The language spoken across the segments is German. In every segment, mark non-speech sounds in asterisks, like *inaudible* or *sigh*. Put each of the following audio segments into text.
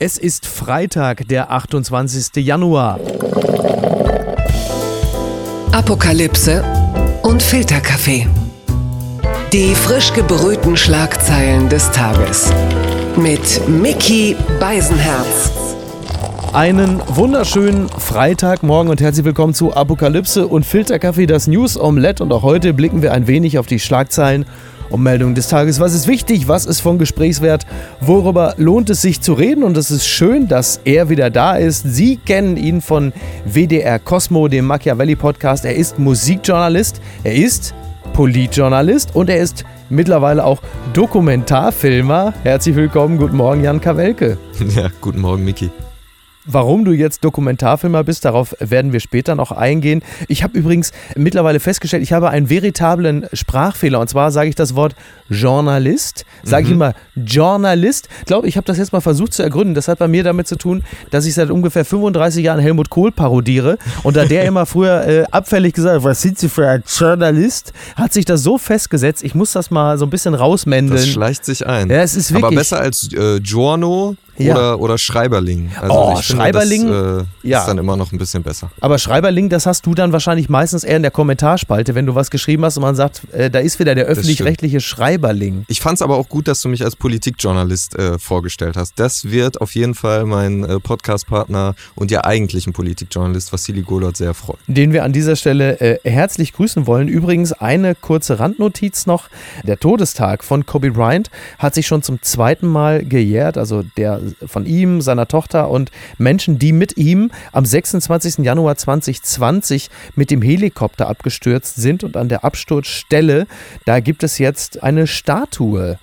Es ist Freitag, der 28. Januar. Apokalypse und Filterkaffee. Die frisch gebrühten Schlagzeilen des Tages. Mit Mickey Beisenherz. Einen wunderschönen Freitagmorgen und herzlich willkommen zu Apokalypse und Filterkaffee, das News Omelette. Und auch heute blicken wir ein wenig auf die Schlagzeilen und Meldungen des Tages. Was ist wichtig? Was ist von Gesprächswert? Worüber lohnt es sich zu reden? Und es ist schön, dass er wieder da ist. Sie kennen ihn von WDR Cosmo, dem Machiavelli Podcast. Er ist Musikjournalist, er ist Politjournalist und er ist mittlerweile auch Dokumentarfilmer. Herzlich willkommen, guten Morgen, Jan Kawelke. *laughs* Ja, guten Morgen, Miki. Warum du jetzt Dokumentarfilmer bist, darauf werden wir später noch eingehen. Ich habe übrigens mittlerweile festgestellt, ich habe einen veritablen Sprachfehler. Und zwar sage ich das Wort Journalist, sage mhm. ich immer Journalist. Ich glaube, ich habe das jetzt mal versucht zu ergründen. Das hat bei mir damit zu tun, dass ich seit ungefähr 35 Jahren Helmut Kohl parodiere. Und da der immer früher äh, abfällig gesagt hat, was sind Sie für ein Journalist, hat sich das so festgesetzt, ich muss das mal so ein bisschen rausmändeln. Das schleicht sich ein. Ja, es ist wirklich, Aber besser als äh, Giorno ja. oder, oder Schreiberling. Also oh, Schreiberling finde, das, äh, ja. ist dann immer noch ein bisschen besser. Aber Schreiberling, das hast du dann wahrscheinlich meistens eher in der Kommentarspalte, wenn du was geschrieben hast und man sagt, äh, da ist wieder der öffentlich-rechtliche Schreiberling. Ich fand es aber auch gut, dass du mich als Politikjournalist äh, vorgestellt hast. Das wird auf jeden Fall mein äh, Podcastpartner und ja eigentlichen Politikjournalist Vassili Golot sehr freuen. Den wir an dieser Stelle äh, herzlich grüßen wollen. Übrigens eine kurze Randnotiz noch. Der Todestag von Kobe Bryant hat sich schon zum zweiten Mal gejährt. Also der von ihm, seiner Tochter und Menschen, die mit ihm am 26. Januar 2020 mit dem Helikopter abgestürzt sind und an der Absturzstelle, da gibt es jetzt eine Statue,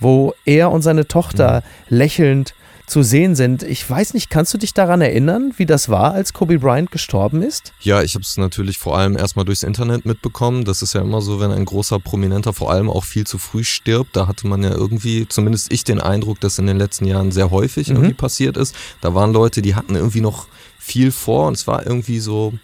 wo er und seine Tochter mhm. lächelnd zu sehen sind. Ich weiß nicht, kannst du dich daran erinnern, wie das war, als Kobe Bryant gestorben ist? Ja, ich habe es natürlich vor allem erstmal durchs Internet mitbekommen. Das ist ja immer so, wenn ein großer Prominenter vor allem auch viel zu früh stirbt. Da hatte man ja irgendwie, zumindest ich, den Eindruck, dass in den letzten Jahren sehr häufig mhm. irgendwie passiert ist. Da waren Leute, die hatten irgendwie noch viel vor und es war irgendwie so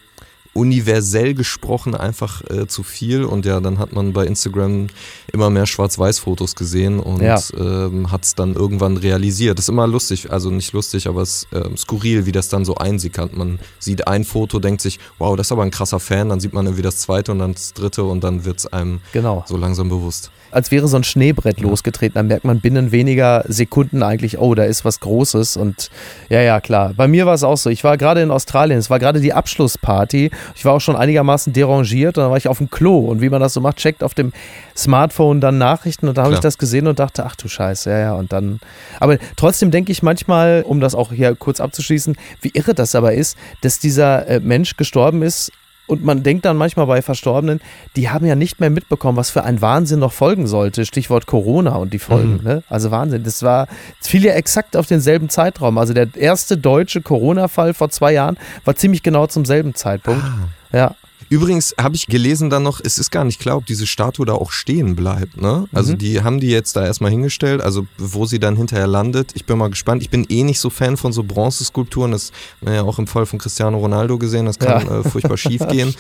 universell gesprochen einfach äh, zu viel und ja, dann hat man bei Instagram immer mehr Schwarz-Weiß-Fotos gesehen und ja. ähm, hat es dann irgendwann realisiert. Das ist immer lustig, also nicht lustig, aber es ist äh, skurril, wie das dann so einsickert. Man sieht ein Foto, denkt sich, wow, das ist aber ein krasser Fan, dann sieht man irgendwie das zweite und dann das dritte und dann wird es einem genau. so langsam bewusst als wäre so ein Schneebrett ja. losgetreten. Dann merkt man binnen weniger Sekunden eigentlich, oh, da ist was Großes. Und ja, ja, klar. Bei mir war es auch so. Ich war gerade in Australien, es war gerade die Abschlussparty. Ich war auch schon einigermaßen derangiert und dann war ich auf dem Klo. Und wie man das so macht, checkt auf dem Smartphone dann Nachrichten und da habe ich das gesehen und dachte, ach du Scheiße, ja, ja. Und dann. Aber trotzdem denke ich manchmal, um das auch hier kurz abzuschließen, wie irre das aber ist, dass dieser äh, Mensch gestorben ist und man denkt dann manchmal bei Verstorbenen, die haben ja nicht mehr mitbekommen, was für ein Wahnsinn noch folgen sollte. Stichwort Corona und die Folgen. Mhm. Ne? Also Wahnsinn. Das war, das fiel ja exakt auf denselben Zeitraum. Also der erste deutsche Corona-Fall vor zwei Jahren war ziemlich genau zum selben Zeitpunkt. Ah. Ja. Übrigens habe ich gelesen dann noch, es ist gar nicht klar, ob diese Statue da auch stehen bleibt. Ne? Also mhm. die haben die jetzt da erstmal hingestellt, also wo sie dann hinterher landet. Ich bin mal gespannt. Ich bin eh nicht so Fan von so Bronzeskulpturen. Das haben wir ja auch im Fall von Cristiano Ronaldo gesehen. Das kann ja. äh, furchtbar schief *laughs* gehen.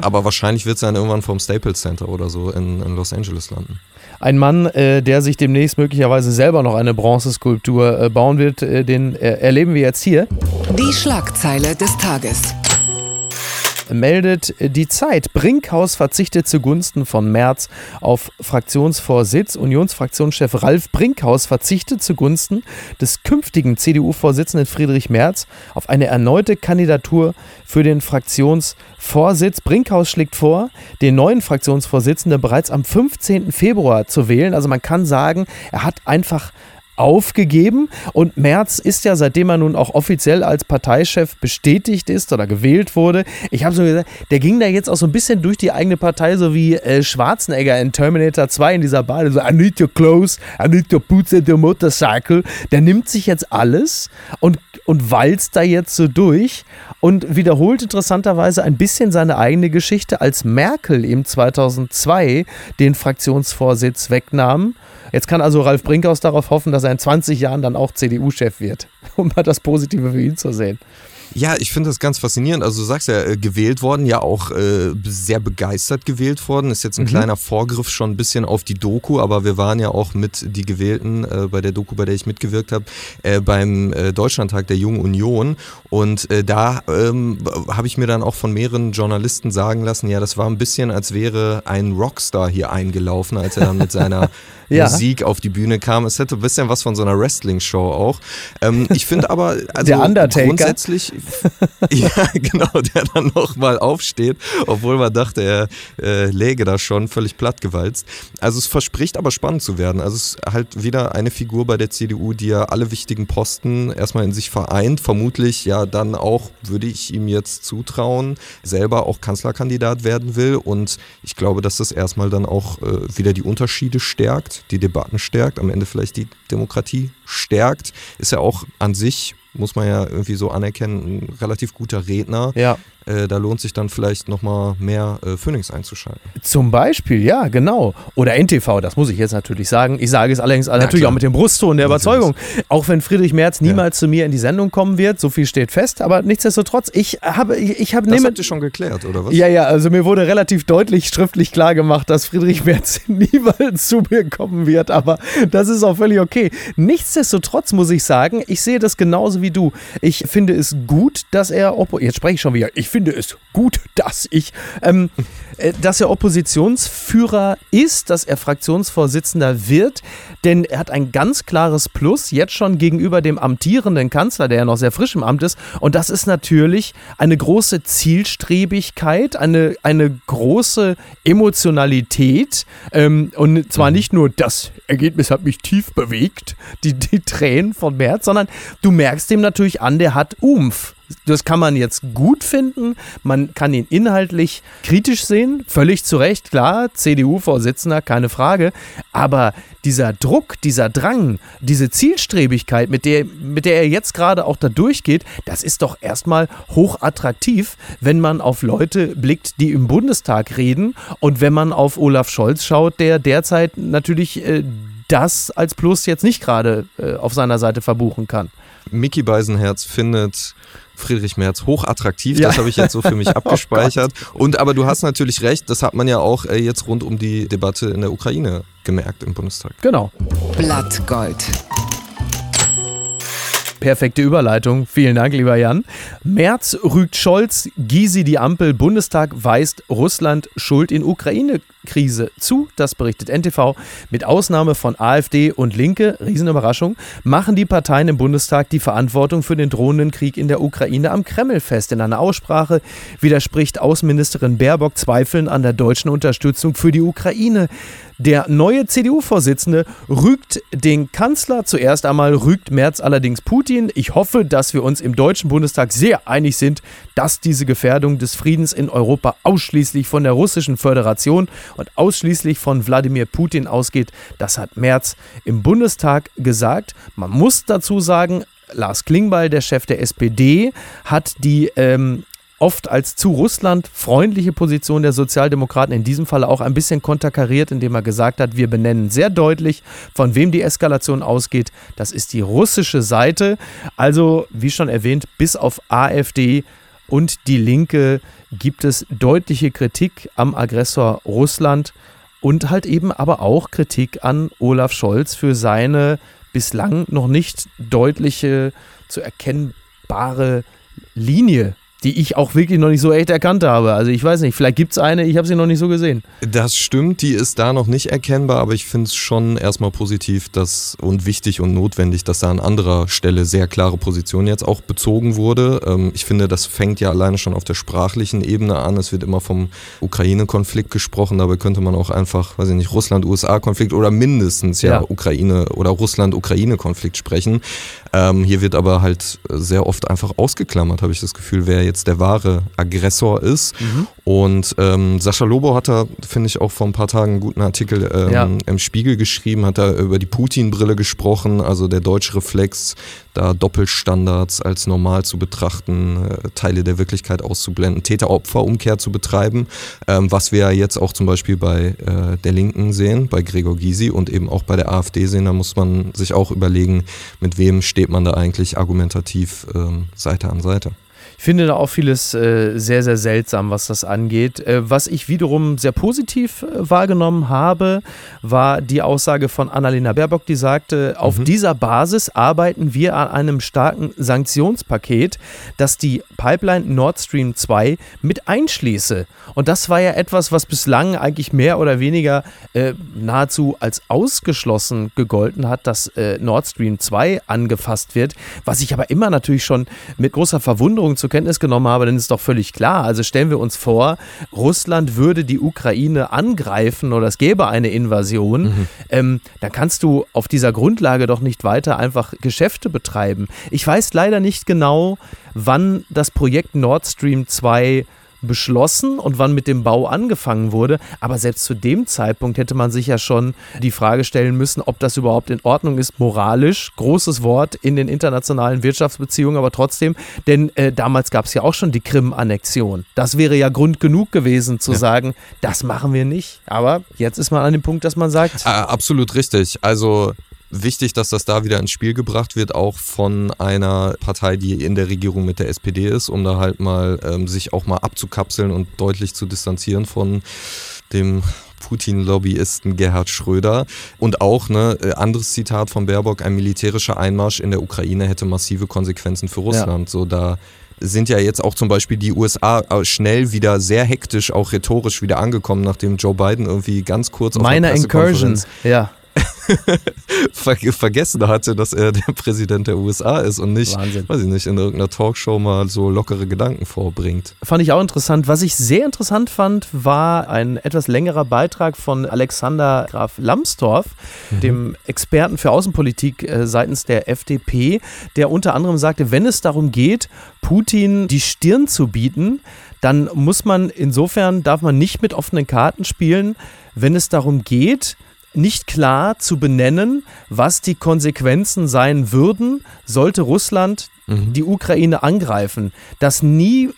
Aber wahrscheinlich wird es dann irgendwann vom Staples Center oder so in, in Los Angeles landen. Ein Mann, äh, der sich demnächst möglicherweise selber noch eine Bronzeskulptur äh, bauen wird, äh, den äh, erleben wir jetzt hier. Die Schlagzeile des Tages meldet die Zeit. Brinkhaus verzichtet zugunsten von Merz auf Fraktionsvorsitz. Unionsfraktionschef Ralf Brinkhaus verzichtet zugunsten des künftigen CDU-Vorsitzenden Friedrich Merz auf eine erneute Kandidatur für den Fraktionsvorsitz. Brinkhaus schlägt vor, den neuen Fraktionsvorsitzenden bereits am 15. Februar zu wählen. Also man kann sagen, er hat einfach aufgegeben und Merz ist ja, seitdem er nun auch offiziell als Parteichef bestätigt ist oder gewählt wurde, ich habe so gesagt, der ging da jetzt auch so ein bisschen durch die eigene Partei, so wie äh, Schwarzenegger in Terminator 2 in dieser Bar, so I need your clothes, I need your boots and your motorcycle. Der nimmt sich jetzt alles und, und walzt da jetzt so durch und wiederholt interessanterweise ein bisschen seine eigene Geschichte, als Merkel ihm 2002 den Fraktionsvorsitz wegnahm Jetzt kann also Ralf Brinkhaus darauf hoffen, dass er in 20 Jahren dann auch CDU-Chef wird, *laughs* um mal das Positive für ihn zu sehen. Ja, ich finde das ganz faszinierend. Also du sagst ja, äh, gewählt worden, ja auch äh, sehr begeistert gewählt worden. Ist jetzt ein mhm. kleiner Vorgriff schon ein bisschen auf die Doku, aber wir waren ja auch mit die Gewählten äh, bei der Doku, bei der ich mitgewirkt habe, äh, beim äh, Deutschlandtag der Jungen Union. Und äh, da ähm, habe ich mir dann auch von mehreren Journalisten sagen lassen, ja, das war ein bisschen, als wäre ein Rockstar hier eingelaufen, als er dann mit seiner *laughs* ja. Musik auf die Bühne kam. Es hätte ein bisschen was von so einer Wrestling-Show auch. Ähm, ich finde aber, also der Undertaker. grundsätzlich, *laughs* ja, genau, der dann nochmal aufsteht, obwohl man dachte, er äh, läge da schon völlig plattgewalzt. Also es verspricht aber spannend zu werden. Also es ist halt wieder eine Figur bei der CDU, die ja alle wichtigen Posten erstmal in sich vereint. Vermutlich ja dann auch, würde ich ihm jetzt zutrauen, selber auch Kanzlerkandidat werden will. Und ich glaube, dass das erstmal dann auch äh, wieder die Unterschiede stärkt, die Debatten stärkt, am Ende vielleicht die Demokratie stärkt. Ist ja auch an sich muss man ja irgendwie so anerkennen, ein relativ guter Redner. Ja. Äh, da lohnt sich dann vielleicht nochmal mehr äh, Phoenix einzuschalten. Zum Beispiel, ja, genau. Oder NTV, das muss ich jetzt natürlich sagen. Ich sage es allerdings ja, natürlich klar. auch mit dem Brustton der natürlich. Überzeugung. Auch wenn Friedrich Merz niemals ja. zu mir in die Sendung kommen wird, so viel steht fest, aber nichtsdestotrotz, ich habe, ich, ich habe... Das habt ihr schon geklärt, oder was? Ja, ja, also mir wurde relativ deutlich schriftlich klar gemacht, dass Friedrich Merz *laughs* niemals zu mir kommen wird, aber das ist auch völlig okay. Nichtsdestotrotz muss ich sagen, ich sehe das genauso wie du. Ich finde es gut, dass er, jetzt spreche ich schon wieder, ich finde es gut, *laughs* dass ich, ähm, äh, dass er Oppositionsführer ist, dass er Fraktionsvorsitzender wird, denn er hat ein ganz klares Plus jetzt schon gegenüber dem amtierenden Kanzler, der ja noch sehr frisch im Amt ist. Und das ist natürlich eine große Zielstrebigkeit, eine, eine große Emotionalität. Ähm, und zwar mhm. nicht nur das Ergebnis hat mich tief bewegt, die, die Tränen von Merz, sondern du merkst dem natürlich an, der hat Umf. Das kann man jetzt gut finden, man kann ihn inhaltlich kritisch sehen, völlig zu Recht, klar, CDU-Vorsitzender, keine Frage, aber dieser Druck, dieser Drang, diese Zielstrebigkeit, mit der, mit der er jetzt gerade auch da durchgeht, das ist doch erstmal hochattraktiv, wenn man auf Leute blickt, die im Bundestag reden. Und wenn man auf Olaf Scholz schaut, der derzeit natürlich äh, das als Plus jetzt nicht gerade äh, auf seiner Seite verbuchen kann. Mickey Beisenherz findet Friedrich Merz hochattraktiv. Ja. Das habe ich jetzt so für mich *laughs* oh abgespeichert. Oh und aber du hast natürlich recht, das hat man ja auch äh, jetzt rund um die Debatte in der Ukraine gemerkt im Bundestag. Genau. Blattgold. Perfekte Überleitung. Vielen Dank, lieber Jan. März rügt Scholz, Gysi die Ampel, Bundestag weist Russland Schuld in Ukraine-Krise zu. Das berichtet NTV. Mit Ausnahme von AfD und Linke, Riesenüberraschung, machen die Parteien im Bundestag die Verantwortung für den drohenden Krieg in der Ukraine am Kreml fest. In einer Aussprache widerspricht Außenministerin Baerbock Zweifeln an der deutschen Unterstützung für die Ukraine. Der neue CDU-Vorsitzende rügt den Kanzler. Zuerst einmal rügt Merz allerdings Putin. Ich hoffe, dass wir uns im Deutschen Bundestag sehr einig sind, dass diese Gefährdung des Friedens in Europa ausschließlich von der Russischen Föderation und ausschließlich von Wladimir Putin ausgeht. Das hat Merz im Bundestag gesagt. Man muss dazu sagen, Lars Klingbeil, der Chef der SPD, hat die ähm, oft als zu Russland freundliche Position der Sozialdemokraten in diesem Fall auch ein bisschen konterkariert, indem er gesagt hat, wir benennen sehr deutlich, von wem die Eskalation ausgeht. Das ist die russische Seite. Also, wie schon erwähnt, bis auf AfD und die Linke gibt es deutliche Kritik am Aggressor Russland und halt eben aber auch Kritik an Olaf Scholz für seine bislang noch nicht deutliche zu erkennbare Linie die ich auch wirklich noch nicht so echt erkannt habe. Also ich weiß nicht, vielleicht gibt es eine, ich habe sie noch nicht so gesehen. Das stimmt, die ist da noch nicht erkennbar, aber ich finde es schon erstmal positiv dass, und wichtig und notwendig, dass da an anderer Stelle sehr klare Position jetzt auch bezogen wurde. Ähm, ich finde, das fängt ja alleine schon auf der sprachlichen Ebene an. Es wird immer vom Ukraine-Konflikt gesprochen, dabei könnte man auch einfach, weiß ich nicht, Russland-USA-Konflikt oder mindestens ja, ja. Ukraine oder Russland-Ukraine-Konflikt sprechen. Ähm, hier wird aber halt sehr oft einfach ausgeklammert, habe ich das Gefühl, wer jetzt der wahre Aggressor ist. Mhm. Und ähm, Sascha Lobo hat da, finde ich, auch vor ein paar Tagen einen guten Artikel ähm, ja. im Spiegel geschrieben, hat da über die Putin-Brille gesprochen, also der deutsche Reflex, da Doppelstandards als normal zu betrachten, äh, Teile der Wirklichkeit auszublenden, Täter-Opfer-Umkehr zu betreiben, ähm, was wir ja jetzt auch zum Beispiel bei äh, der Linken sehen, bei Gregor Gysi und eben auch bei der AfD sehen, da muss man sich auch überlegen, mit wem steht man da eigentlich argumentativ ähm, Seite an Seite. Ich finde da auch vieles äh, sehr, sehr seltsam, was das angeht. Äh, was ich wiederum sehr positiv äh, wahrgenommen habe, war die Aussage von Annalena Baerbock, die sagte, auf mhm. dieser Basis arbeiten wir an einem starken Sanktionspaket, das die Pipeline Nord Stream 2 mit einschließe. Und das war ja etwas, was bislang eigentlich mehr oder weniger äh, nahezu als ausgeschlossen gegolten hat, dass äh, Nord Stream 2 angefasst wird, was ich aber immer natürlich schon mit großer Verwunderung zur Kenntnis genommen habe, denn es ist doch völlig klar. Also stellen wir uns vor, Russland würde die Ukraine angreifen oder es gäbe eine Invasion, mhm. ähm, dann kannst du auf dieser Grundlage doch nicht weiter einfach Geschäfte betreiben. Ich weiß leider nicht genau, wann das Projekt Nord Stream 2 beschlossen und wann mit dem Bau angefangen wurde. Aber selbst zu dem Zeitpunkt hätte man sich ja schon die Frage stellen müssen, ob das überhaupt in Ordnung ist, moralisch. Großes Wort in den internationalen Wirtschaftsbeziehungen, aber trotzdem, denn äh, damals gab es ja auch schon die Krim-Annexion. Das wäre ja Grund genug gewesen zu ja. sagen, das machen wir nicht. Aber jetzt ist man an dem Punkt, dass man sagt. Äh, absolut richtig. Also wichtig, dass das da wieder ins Spiel gebracht wird, auch von einer Partei, die in der Regierung mit der SPD ist, um da halt mal ähm, sich auch mal abzukapseln und deutlich zu distanzieren von dem Putin-Lobbyisten Gerhard Schröder. Und auch, ne, äh, anderes Zitat von Baerbock, ein militärischer Einmarsch in der Ukraine hätte massive Konsequenzen für Russland. Ja. So da sind ja jetzt auch zum Beispiel die USA schnell wieder sehr hektisch, auch rhetorisch wieder angekommen, nachdem Joe Biden irgendwie ganz kurz auf Meine Incursion, ja ver vergessen hatte, dass er der Präsident der USA ist und nicht, Wahnsinn. weiß ich nicht, in irgendeiner Talkshow mal so lockere Gedanken vorbringt. Fand ich auch interessant. Was ich sehr interessant fand, war ein etwas längerer Beitrag von Alexander Graf Lambsdorff, mhm. dem Experten für Außenpolitik äh, seitens der FDP, der unter anderem sagte, wenn es darum geht, Putin die Stirn zu bieten, dann muss man insofern, darf man nicht mit offenen Karten spielen, wenn es darum geht, nicht klar zu benennen, was die Konsequenzen sein würden, sollte Russland mhm. die Ukraine angreifen. Dass nie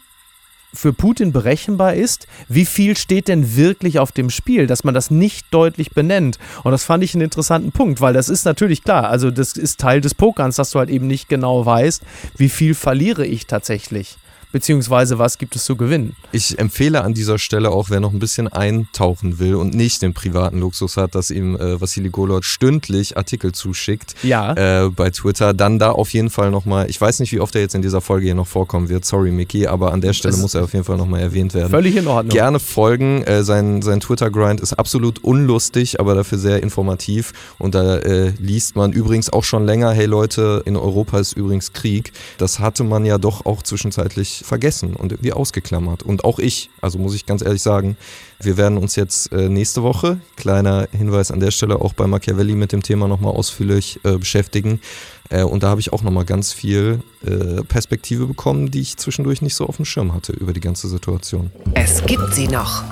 für Putin berechenbar ist, wie viel steht denn wirklich auf dem Spiel, dass man das nicht deutlich benennt. Und das fand ich einen interessanten Punkt, weil das ist natürlich klar, also das ist Teil des Pokerns, dass du halt eben nicht genau weißt, wie viel verliere ich tatsächlich beziehungsweise was gibt es zu gewinnen. Ich empfehle an dieser Stelle auch, wer noch ein bisschen eintauchen will und nicht den privaten Luxus hat, dass ihm äh, Vassili Golot stündlich Artikel zuschickt ja. äh, bei Twitter, dann da auf jeden Fall nochmal, ich weiß nicht, wie oft er jetzt in dieser Folge hier noch vorkommen wird, sorry Mickey, aber an der Stelle das muss er auf jeden Fall nochmal erwähnt werden. Völlig in Ordnung. Gerne folgen, äh, sein, sein Twitter-Grind ist absolut unlustig, aber dafür sehr informativ und da äh, liest man übrigens auch schon länger, hey Leute, in Europa ist übrigens Krieg. Das hatte man ja doch auch zwischenzeitlich vergessen und irgendwie ausgeklammert. Und auch ich, also muss ich ganz ehrlich sagen, wir werden uns jetzt äh, nächste Woche, kleiner Hinweis an der Stelle, auch bei Machiavelli mit dem Thema nochmal ausführlich äh, beschäftigen. Äh, und da habe ich auch nochmal ganz viel Perspektive bekommen, die ich zwischendurch nicht so auf dem Schirm hatte über die ganze Situation. Es gibt sie noch.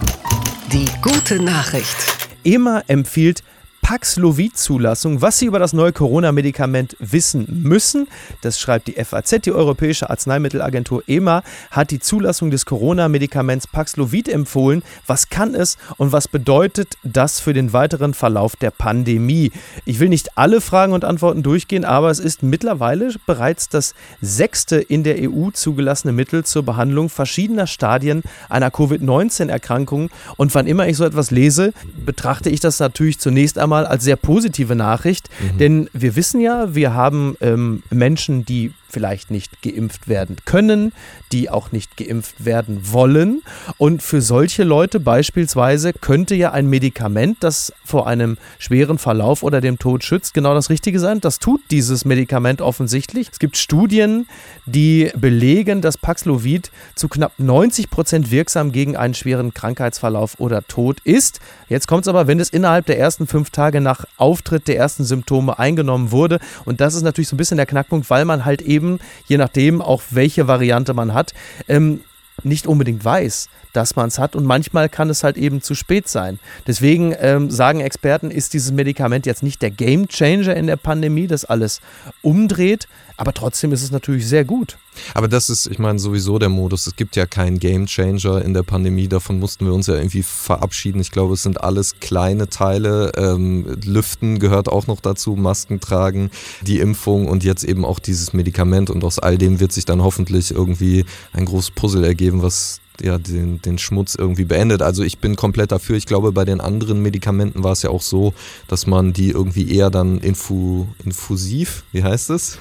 Die gute Nachricht. EMA empfiehlt Paxlovid-Zulassung, was Sie über das neue Corona-Medikament wissen müssen. Das schreibt die FAZ. Die Europäische Arzneimittelagentur EMA hat die Zulassung des Corona-Medikaments Paxlovid empfohlen. Was kann es und was bedeutet das für den weiteren Verlauf der Pandemie? Ich will nicht alle Fragen und Antworten durchgehen, aber es ist mittlerweile bereits das sechste in der EU zugelassene Mittel zur Behandlung verschiedener Stadien einer Covid-19-Erkrankung. Und wann immer ich so etwas lese, betrachte ich das natürlich zunächst einmal mal als sehr positive Nachricht, mhm. denn wir wissen ja, wir haben ähm, Menschen, die vielleicht nicht geimpft werden können, die auch nicht geimpft werden wollen. Und für solche Leute beispielsweise könnte ja ein Medikament, das vor einem schweren Verlauf oder dem Tod schützt, genau das Richtige sein. Das tut dieses Medikament offensichtlich. Es gibt Studien, die belegen, dass Paxlovid zu knapp 90 Prozent wirksam gegen einen schweren Krankheitsverlauf oder Tod ist. Jetzt kommt es aber, wenn es innerhalb der ersten fünf Tage nach Auftritt der ersten Symptome eingenommen wurde. Und das ist natürlich so ein bisschen der Knackpunkt, weil man halt eben, je nachdem auch welche Variante man hat, ähm, nicht unbedingt weiß, dass man es hat und manchmal kann es halt eben zu spät sein. Deswegen ähm, sagen Experten, ist dieses Medikament jetzt nicht der Game Changer in der Pandemie, das alles umdreht, aber trotzdem ist es natürlich sehr gut. Aber das ist, ich meine, sowieso der Modus. Es gibt ja keinen Game Changer in der Pandemie. Davon mussten wir uns ja irgendwie verabschieden. Ich glaube, es sind alles kleine Teile. Ähm, Lüften gehört auch noch dazu, Masken tragen, die Impfung und jetzt eben auch dieses Medikament. Und aus all dem wird sich dann hoffentlich irgendwie ein großes Puzzle ergeben, was ja, den, den Schmutz irgendwie beendet. Also ich bin komplett dafür. Ich glaube, bei den anderen Medikamenten war es ja auch so, dass man die irgendwie eher dann infu, infusiv, wie heißt es?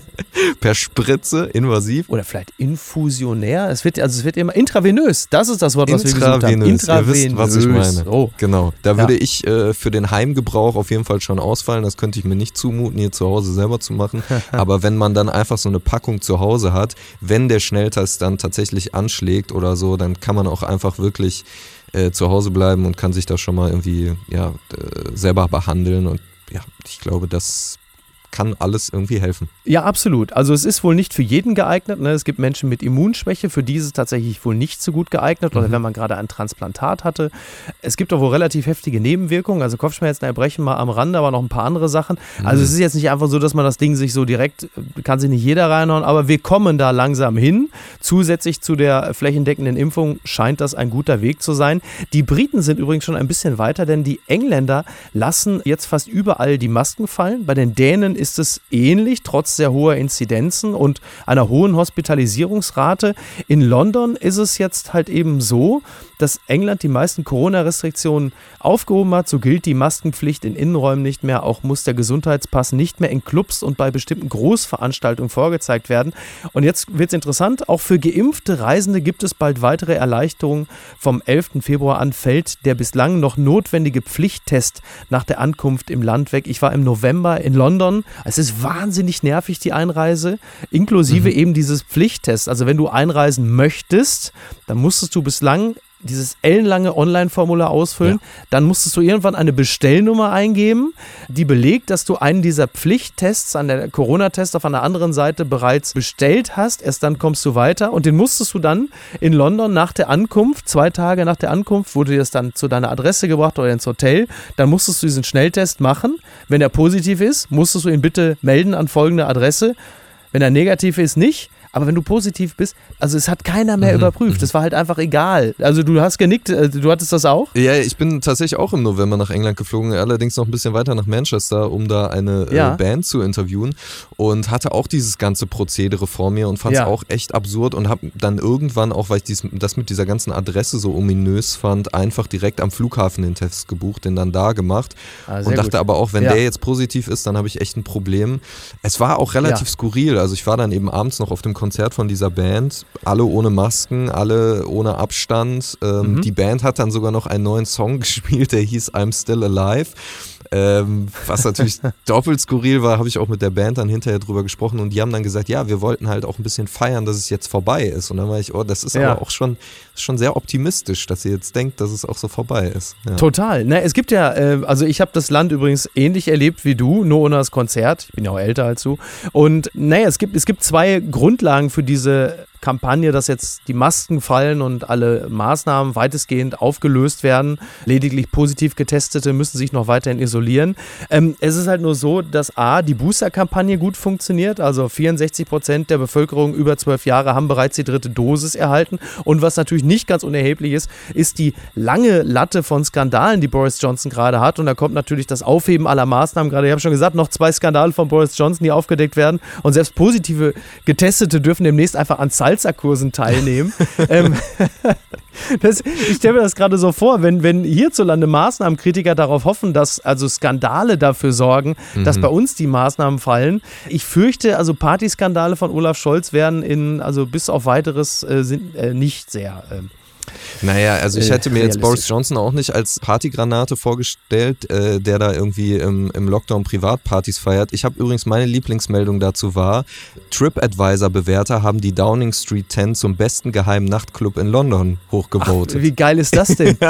*laughs* per Spritze, invasiv. Oder vielleicht infusionär. Es wird, also es wird immer intravenös. Das ist das Wort, was wir gesucht haben. Intravenös. Ihr wisst, was ich meine. Oh. Genau. Da ja. würde ich äh, für den Heimgebrauch auf jeden Fall schon ausfallen. Das könnte ich mir nicht zumuten, hier zu Hause selber zu machen. *laughs* Aber wenn man dann einfach so eine Packung zu Hause hat, wenn der Schnelltest dann tatsächlich anschlägt oder oder so, dann kann man auch einfach wirklich äh, zu Hause bleiben und kann sich da schon mal irgendwie ja, äh, selber behandeln. Und ja, ich glaube, das kann alles irgendwie helfen. Ja, absolut. Also es ist wohl nicht für jeden geeignet. Ne? Es gibt Menschen mit Immunschwäche, für die ist es tatsächlich wohl nicht so gut geeignet oder mhm. wenn man gerade ein Transplantat hatte. Es gibt auch wohl relativ heftige Nebenwirkungen, also Kopfschmerzen, Erbrechen mal am Rande, aber noch ein paar andere Sachen. Mhm. Also es ist jetzt nicht einfach so, dass man das Ding sich so direkt, kann sich nicht jeder reinhauen, aber wir kommen da langsam hin. Zusätzlich zu der flächendeckenden Impfung scheint das ein guter Weg zu sein. Die Briten sind übrigens schon ein bisschen weiter, denn die Engländer lassen jetzt fast überall die Masken fallen. Bei den Dänen ist es ähnlich, trotz sehr hoher Inzidenzen und einer hohen Hospitalisierungsrate. In London ist es jetzt halt eben so, dass England die meisten Corona-Restriktionen aufgehoben hat. So gilt die Maskenpflicht in Innenräumen nicht mehr. Auch muss der Gesundheitspass nicht mehr in Clubs und bei bestimmten Großveranstaltungen vorgezeigt werden. Und jetzt wird es interessant, auch für geimpfte Reisende gibt es bald weitere Erleichterungen. Vom 11. Februar an fällt der bislang noch notwendige Pflichttest nach der Ankunft im Land weg. Ich war im November in London. Es ist wahnsinnig nervig, die Einreise, inklusive mhm. eben dieses Pflichttests. Also wenn du einreisen möchtest, dann musstest du bislang dieses ellenlange Online-Formular ausfüllen. Ja. Dann musstest du irgendwann eine Bestellnummer eingeben, die belegt, dass du einen dieser Pflichttests an der Corona-Test auf einer anderen Seite bereits bestellt hast. Erst dann kommst du weiter und den musstest du dann in London nach der Ankunft, zwei Tage nach der Ankunft, wurde dir das dann zu deiner Adresse gebracht oder ins Hotel. Dann musstest du diesen Schnelltest machen. Wenn er positiv ist, musstest du ihn bitte melden an folgende Adresse. Wenn er negativ ist, nicht. Aber wenn du positiv bist, also es hat keiner mehr mhm. überprüft. Es war halt einfach egal. Also du hast genickt, äh, du hattest das auch? Ja, ich bin tatsächlich auch im November nach England geflogen, allerdings noch ein bisschen weiter nach Manchester, um da eine äh, ja. äh, Band zu interviewen und hatte auch dieses ganze Prozedere vor mir und fand es ja. auch echt absurd und habe dann irgendwann auch, weil ich dies, das mit dieser ganzen Adresse so ominös fand, einfach direkt am Flughafen den Test gebucht, den dann da gemacht ah, und dachte gut. aber auch, wenn ja. der jetzt positiv ist, dann habe ich echt ein Problem. Es war auch relativ skurril, also ich war dann eben abends noch auf dem Konzert von dieser Band, alle ohne Masken, alle ohne Abstand. Ähm, mhm. Die Band hat dann sogar noch einen neuen Song *laughs* gespielt, der hieß I'm Still Alive. Ähm, was natürlich *laughs* doppelt skurril war, habe ich auch mit der Band dann hinterher drüber gesprochen und die haben dann gesagt, ja, wir wollten halt auch ein bisschen feiern, dass es jetzt vorbei ist. Und dann war ich, oh, das ist ja. aber auch schon, schon sehr optimistisch, dass ihr jetzt denkt, dass es auch so vorbei ist. Ja. Total. Ne, es gibt ja, äh, also ich habe das Land übrigens ähnlich erlebt wie du, nur ohne das Konzert. Ich bin ja auch älter als du. Und naja, es gibt, es gibt zwei Grundlagen für diese Kampagne, dass jetzt die Masken fallen und alle Maßnahmen weitestgehend aufgelöst werden. Lediglich positiv Getestete müssen sich noch weiterhin isolieren. Ähm, es ist halt nur so, dass A, die Booster-Kampagne gut funktioniert. Also 64 Prozent der Bevölkerung über zwölf Jahre haben bereits die dritte Dosis erhalten. Und was natürlich nicht ganz unerheblich ist, ist die lange Latte von Skandalen, die Boris Johnson gerade hat. Und da kommt natürlich das Aufheben aller Maßnahmen. Gerade, ich habe schon gesagt, noch zwei Skandale von Boris Johnson, die aufgedeckt werden. Und selbst positive Getestete dürfen demnächst einfach an Salzerkursen teilnehmen. *laughs* ähm, das, ich stelle mir das gerade so vor, wenn, wenn hierzulande Maßnahmenkritiker darauf hoffen, dass also Skandale dafür sorgen, mhm. dass bei uns die Maßnahmen fallen. Ich fürchte, also Partyskandale von Olaf Scholz werden in, also bis auf weiteres äh, sind, äh, nicht sehr. Äh, naja, also ich äh, hätte mir jetzt Boris Johnson auch nicht als Partygranate vorgestellt, äh, der da irgendwie im, im Lockdown Privatpartys feiert. Ich habe übrigens meine Lieblingsmeldung dazu war, TripAdvisor-Bewerter haben die Downing Street 10 zum besten geheimen Nachtclub in London hochgevotet. wie geil ist das denn? *laughs*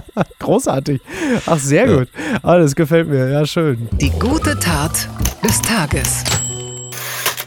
*laughs* Großartig. Ach, sehr gut. Ah, das gefällt mir. Ja, schön. Die gute Tat des Tages.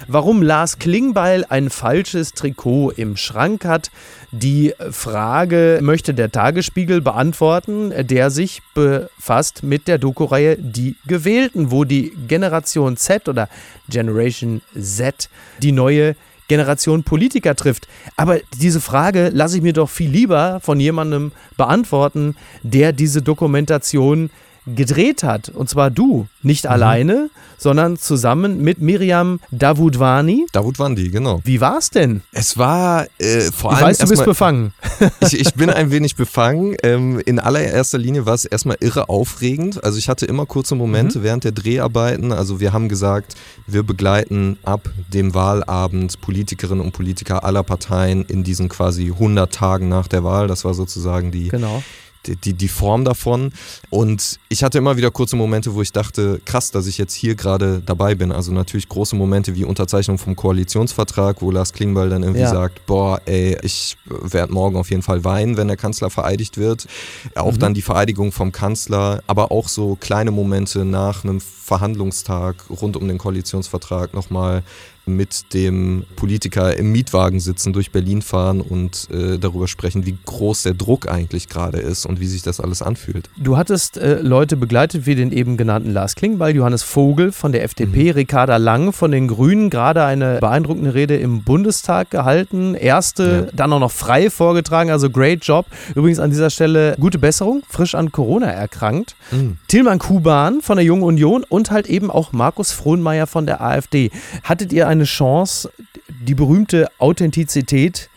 warum Lars Klingbeil ein falsches Trikot im Schrank hat. Die Frage möchte der Tagesspiegel beantworten, der sich befasst mit der Doku-Reihe Die Gewählten, wo die Generation Z oder Generation Z die neue Generation Politiker trifft. Aber diese Frage lasse ich mir doch viel lieber von jemandem beantworten, der diese Dokumentation gedreht hat. Und zwar du, nicht mhm. alleine, sondern zusammen mit Miriam Davudwani. Davudwandi, genau. Wie war es denn? Es war äh, vor allem. Ich weiß, du bist befangen. *laughs* ich, ich, bin ein wenig befangen. Ähm, in allererster Linie war es erstmal irre aufregend. Also ich hatte immer kurze Momente mhm. während der Dreharbeiten. Also wir haben gesagt, wir begleiten ab dem Wahlabend Politikerinnen und Politiker aller Parteien in diesen quasi 100 Tagen nach der Wahl. Das war sozusagen die. Genau die, die Form davon. Und ich hatte immer wieder kurze Momente, wo ich dachte, krass, dass ich jetzt hier gerade dabei bin. Also natürlich große Momente wie Unterzeichnung vom Koalitionsvertrag, wo Lars Klingbeil dann irgendwie ja. sagt, boah, ey, ich werde morgen auf jeden Fall weinen, wenn der Kanzler vereidigt wird. Auch mhm. dann die Vereidigung vom Kanzler, aber auch so kleine Momente nach einem Verhandlungstag rund um den Koalitionsvertrag nochmal mit dem Politiker im Mietwagen sitzen, durch Berlin fahren und äh, darüber sprechen, wie groß der Druck eigentlich gerade ist und wie sich das alles anfühlt. Du hattest äh, Leute begleitet, wie den eben genannten Lars Klingbeil, Johannes Vogel von der FDP, mhm. Ricarda Lang von den Grünen, gerade eine beeindruckende Rede im Bundestag gehalten. Erste, ja. dann auch noch frei vorgetragen, also great job. Übrigens an dieser Stelle gute Besserung, frisch an Corona erkrankt. Mhm. Tilman Kuban von der Jungen Union und halt eben auch Markus Frohnmeier von der AfD. Hattet ihr ein eine Chance, die berühmte Authentizität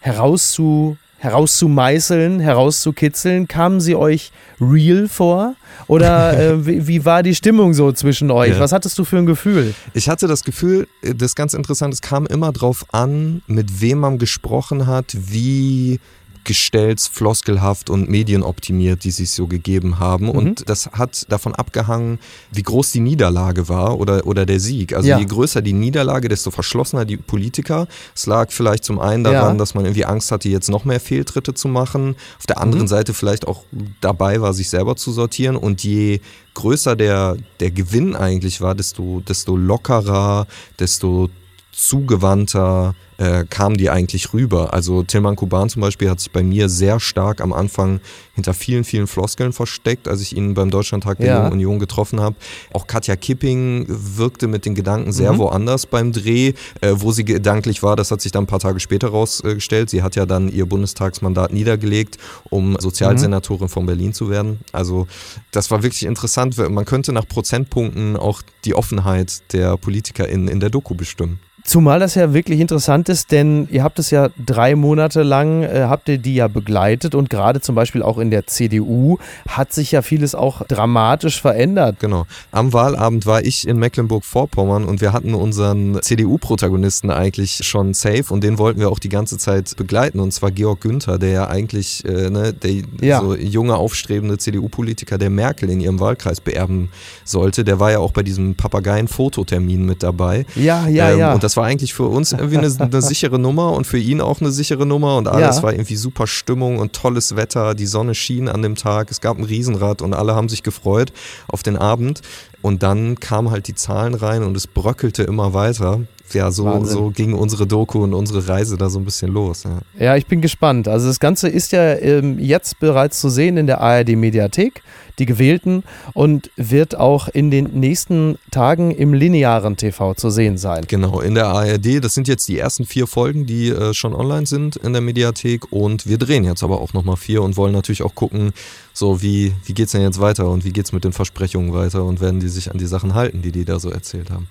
herauszu, herauszumeißeln, herauszukitzeln? Kamen sie euch real vor? Oder *laughs* äh, wie, wie, war die Stimmung so zwischen euch? Ja. Was hattest du für ein Gefühl? Ich hatte das Gefühl, das ist ganz interessant, es kam immer drauf an, mit wem man gesprochen hat, wie gestellt, floskelhaft und medienoptimiert, die sich so gegeben haben. Mhm. Und das hat davon abgehangen, wie groß die Niederlage war oder, oder der Sieg. Also ja. je größer die Niederlage, desto verschlossener die Politiker. Es lag vielleicht zum einen daran, ja. dass man irgendwie Angst hatte, jetzt noch mehr Fehltritte zu machen. Auf der anderen mhm. Seite vielleicht auch dabei war, sich selber zu sortieren. Und je größer der, der Gewinn eigentlich war, desto, desto lockerer, desto zugewandter äh, kamen die eigentlich rüber. Also Tilman Kuban zum Beispiel hat sich bei mir sehr stark am Anfang hinter vielen, vielen Floskeln versteckt, als ich ihn beim Deutschlandtag der ja. Jungen Union getroffen habe. Auch Katja Kipping wirkte mit den Gedanken sehr mhm. woanders beim Dreh. Äh, wo sie gedanklich war, das hat sich dann ein paar Tage später rausgestellt. Sie hat ja dann ihr Bundestagsmandat niedergelegt, um Sozialsenatorin mhm. von Berlin zu werden. Also das war wirklich interessant. Man könnte nach Prozentpunkten auch die Offenheit der PolitikerInnen in der Doku bestimmen. Zumal das ja wirklich interessant ist, denn ihr habt es ja drei Monate lang, äh, habt ihr die ja begleitet und gerade zum Beispiel auch in der CDU hat sich ja vieles auch dramatisch verändert. Genau. Am Wahlabend war ich in Mecklenburg-Vorpommern und wir hatten unseren CDU-Protagonisten eigentlich schon safe und den wollten wir auch die ganze Zeit begleiten und zwar Georg Günther, der ja eigentlich äh, ne, der ja. so junge, aufstrebende CDU-Politiker, der Merkel in ihrem Wahlkreis beerben sollte. Der war ja auch bei diesem Papageien-Fototermin mit dabei. Ja, ja, ähm, ja. Und das das war eigentlich für uns irgendwie eine, *laughs* eine *laughs* sichere Nummer und für ihn auch eine sichere Nummer und alles ja. war irgendwie super Stimmung und tolles Wetter. Die Sonne schien an dem Tag, es gab ein Riesenrad und alle haben sich gefreut auf den Abend. Und dann kamen halt die Zahlen rein und es bröckelte immer weiter ja, so, so ging unsere Doku und unsere Reise da so ein bisschen los. Ja, ja ich bin gespannt. Also das Ganze ist ja ähm, jetzt bereits zu sehen in der ARD-Mediathek, die gewählten, und wird auch in den nächsten Tagen im linearen TV zu sehen sein. Genau, in der ARD. Das sind jetzt die ersten vier Folgen, die äh, schon online sind in der Mediathek. Und wir drehen jetzt aber auch nochmal vier und wollen natürlich auch gucken, so wie, wie geht es denn jetzt weiter und wie geht es mit den Versprechungen weiter und werden die sich an die Sachen halten, die die da so erzählt haben.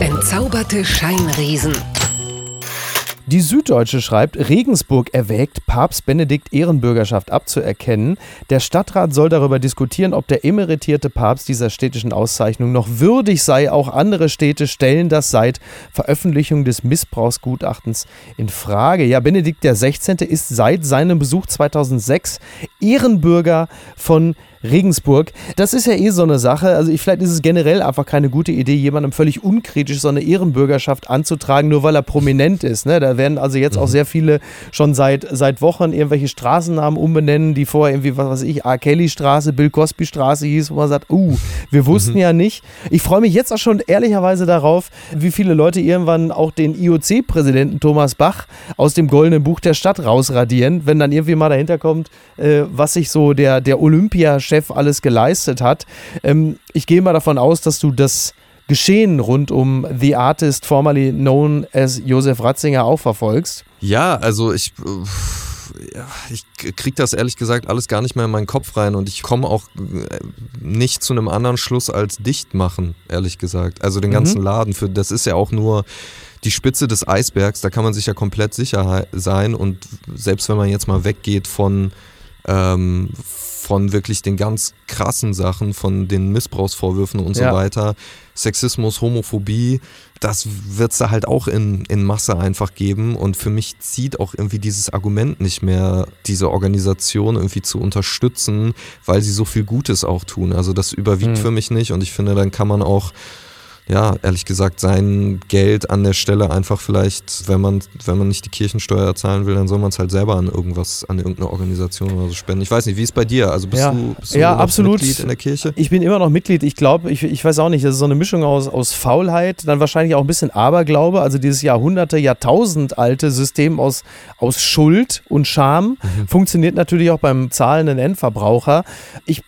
Entzauberte Scheinriesen. Die Süddeutsche schreibt, Regensburg erwägt, Papst Benedikt Ehrenbürgerschaft abzuerkennen. Der Stadtrat soll darüber diskutieren, ob der emeritierte Papst dieser städtischen Auszeichnung noch würdig sei. Auch andere Städte stellen das seit Veröffentlichung des Missbrauchsgutachtens in Frage. Ja, Benedikt XVI. ist seit seinem Besuch 2006 Ehrenbürger von Regensburg. Das ist ja eh so eine Sache. Also ich, vielleicht ist es generell einfach keine gute Idee, jemandem völlig unkritisch so eine Ehrenbürgerschaft anzutragen, nur weil er prominent ist. Ne? Da werden also jetzt mhm. auch sehr viele schon seit, seit Wochen irgendwelche Straßennamen umbenennen, die vorher irgendwie, was weiß ich, R. Kelly Straße, Bill Cosby Straße hieß, wo man sagt, uh, wir wussten mhm. ja nicht. Ich freue mich jetzt auch schon ehrlicherweise darauf, wie viele Leute irgendwann auch den IOC-Präsidenten Thomas Bach aus dem Goldenen Buch der Stadt rausradieren, wenn dann irgendwie mal dahinter kommt, äh, was sich so der, der Olympiachef alles geleistet hat. Ähm, ich gehe mal davon aus, dass du das Geschehen rund um The Artist, formerly known as Josef Ratzinger, auch verfolgst. Ja, also ich. ich kriege das ehrlich gesagt alles gar nicht mehr in meinen Kopf rein und ich komme auch äh, nicht zu einem anderen Schluss als dicht machen, ehrlich gesagt. Also den ganzen mhm. Laden, für das ist ja auch nur die Spitze des Eisbergs, da kann man sich ja komplett sicher sein und selbst wenn man jetzt mal weggeht von ähm, von wirklich den ganz krassen Sachen, von den Missbrauchsvorwürfen und ja. so weiter, Sexismus, Homophobie, das wird es da halt auch in, in Masse einfach geben. Und für mich zieht auch irgendwie dieses Argument nicht mehr, diese Organisation irgendwie zu unterstützen, weil sie so viel Gutes auch tun. Also das überwiegt hm. für mich nicht und ich finde, dann kann man auch ja, ehrlich gesagt, sein Geld an der Stelle einfach vielleicht, wenn man, wenn man nicht die Kirchensteuer zahlen will, dann soll man es halt selber an irgendwas, an irgendeine Organisation oder so spenden. Ich weiß nicht, wie ist es bei dir? Also bist ja. du, bist du ja, absolut. Mitglied in der Kirche? Ich bin immer noch Mitglied. Ich glaube, ich, ich weiß auch nicht, das ist so eine Mischung aus, aus Faulheit, dann wahrscheinlich auch ein bisschen Aberglaube, also dieses Jahrhunderte, Jahrtausend alte System aus, aus Schuld und Scham mhm. funktioniert natürlich auch beim zahlenden Endverbraucher. Ich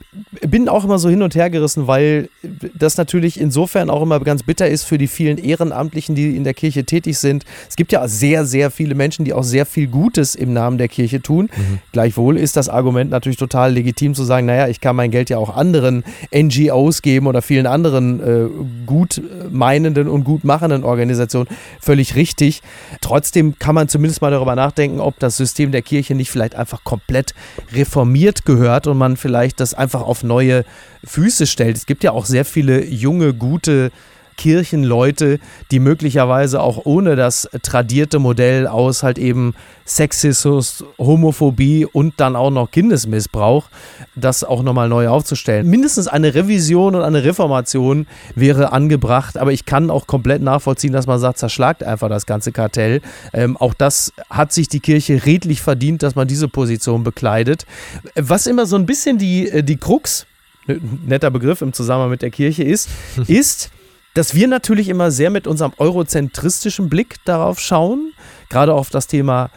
bin auch immer so hin und her gerissen, weil das natürlich insofern auch immer ganz bitter ist für die vielen Ehrenamtlichen, die in der Kirche tätig sind. Es gibt ja sehr, sehr viele Menschen, die auch sehr viel Gutes im Namen der Kirche tun. Mhm. Gleichwohl ist das Argument natürlich total legitim zu sagen, naja, ich kann mein Geld ja auch anderen NGOs geben oder vielen anderen äh, gut meinenden und gut machenden Organisationen. Völlig richtig. Trotzdem kann man zumindest mal darüber nachdenken, ob das System der Kirche nicht vielleicht einfach komplett reformiert gehört und man vielleicht das einfach auf neue Füße stellt. Es gibt ja auch sehr viele junge, gute Kirchenleute, die möglicherweise auch ohne das tradierte Modell aus halt eben Sexismus, Homophobie und dann auch noch Kindesmissbrauch, das auch nochmal neu aufzustellen. Mindestens eine Revision und eine Reformation wäre angebracht, aber ich kann auch komplett nachvollziehen, dass man sagt, zerschlagt einfach das ganze Kartell. Ähm, auch das hat sich die Kirche redlich verdient, dass man diese Position bekleidet. Was immer so ein bisschen die, äh, die Krux netter Begriff im Zusammenhang mit der Kirche ist, *laughs* ist, dass wir natürlich immer sehr mit unserem eurozentristischen Blick darauf schauen, gerade auf das Thema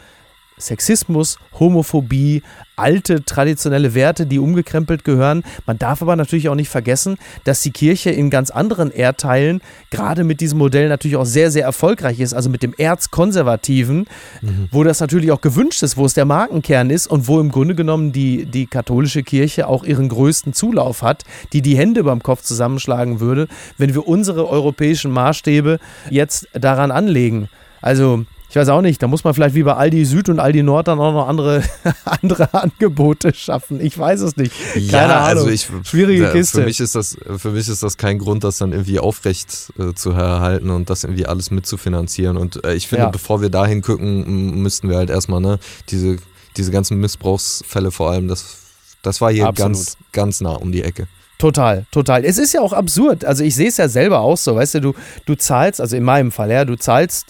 Sexismus, Homophobie, alte traditionelle Werte, die umgekrempelt gehören. Man darf aber natürlich auch nicht vergessen, dass die Kirche in ganz anderen Erdteilen gerade mit diesem Modell natürlich auch sehr, sehr erfolgreich ist. Also mit dem Erzkonservativen, mhm. wo das natürlich auch gewünscht ist, wo es der Markenkern ist und wo im Grunde genommen die, die katholische Kirche auch ihren größten Zulauf hat, die die Hände beim Kopf zusammenschlagen würde, wenn wir unsere europäischen Maßstäbe jetzt daran anlegen. Also ich weiß auch nicht, da muss man vielleicht wie bei Aldi Süd und Aldi Nord dann auch noch andere, *laughs* andere Angebote schaffen. Ich weiß es nicht. Keine ja, Ahnung. Also ich, Schwierige ja, Kiste. Für mich, ist das, für mich ist das kein Grund, das dann irgendwie aufrecht äh, zu erhalten und das irgendwie alles mitzufinanzieren. Und äh, ich finde, ja. bevor wir dahin gucken, müssten wir halt erstmal ne, diese, diese ganzen Missbrauchsfälle vor allem, das, das war hier ganz, ganz nah um die Ecke. Total, total. Es ist ja auch absurd. Also ich sehe es ja selber auch so, weißt du, du, du zahlst, also in meinem Fall, ja, du zahlst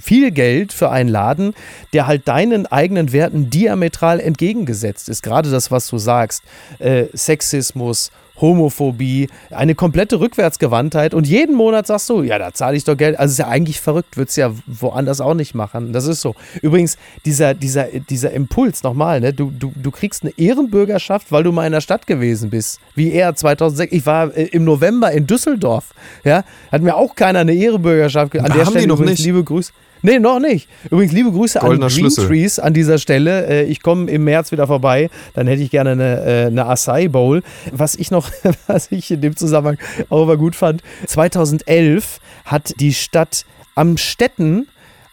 viel Geld für einen Laden, der halt deinen eigenen Werten diametral entgegengesetzt ist. Gerade das, was du sagst, äh, Sexismus, Homophobie, eine komplette Rückwärtsgewandtheit und jeden Monat sagst du, ja, da zahle ich doch Geld. Also ist ja eigentlich verrückt, würdest ja woanders auch nicht machen. Das ist so. Übrigens, dieser, dieser, dieser Impuls, nochmal, ne? du, du, du kriegst eine Ehrenbürgerschaft, weil du mal in der Stadt gewesen bist. Wie er 2006. Ich war äh, im November in Düsseldorf. Ja, hat mir auch keiner eine Ehrenbürgerschaft. An da der Stelle noch nicht. liebe Grüße. Nee, noch nicht. Übrigens, liebe Grüße Goldener an Green Schlüssel. Trees an dieser Stelle. Äh, ich komme im März wieder vorbei. Dann hätte ich gerne eine, äh, eine Acai Bowl. Was ich noch, *laughs* was ich in dem Zusammenhang auch immer gut fand, 2011 hat die Stadt Amstetten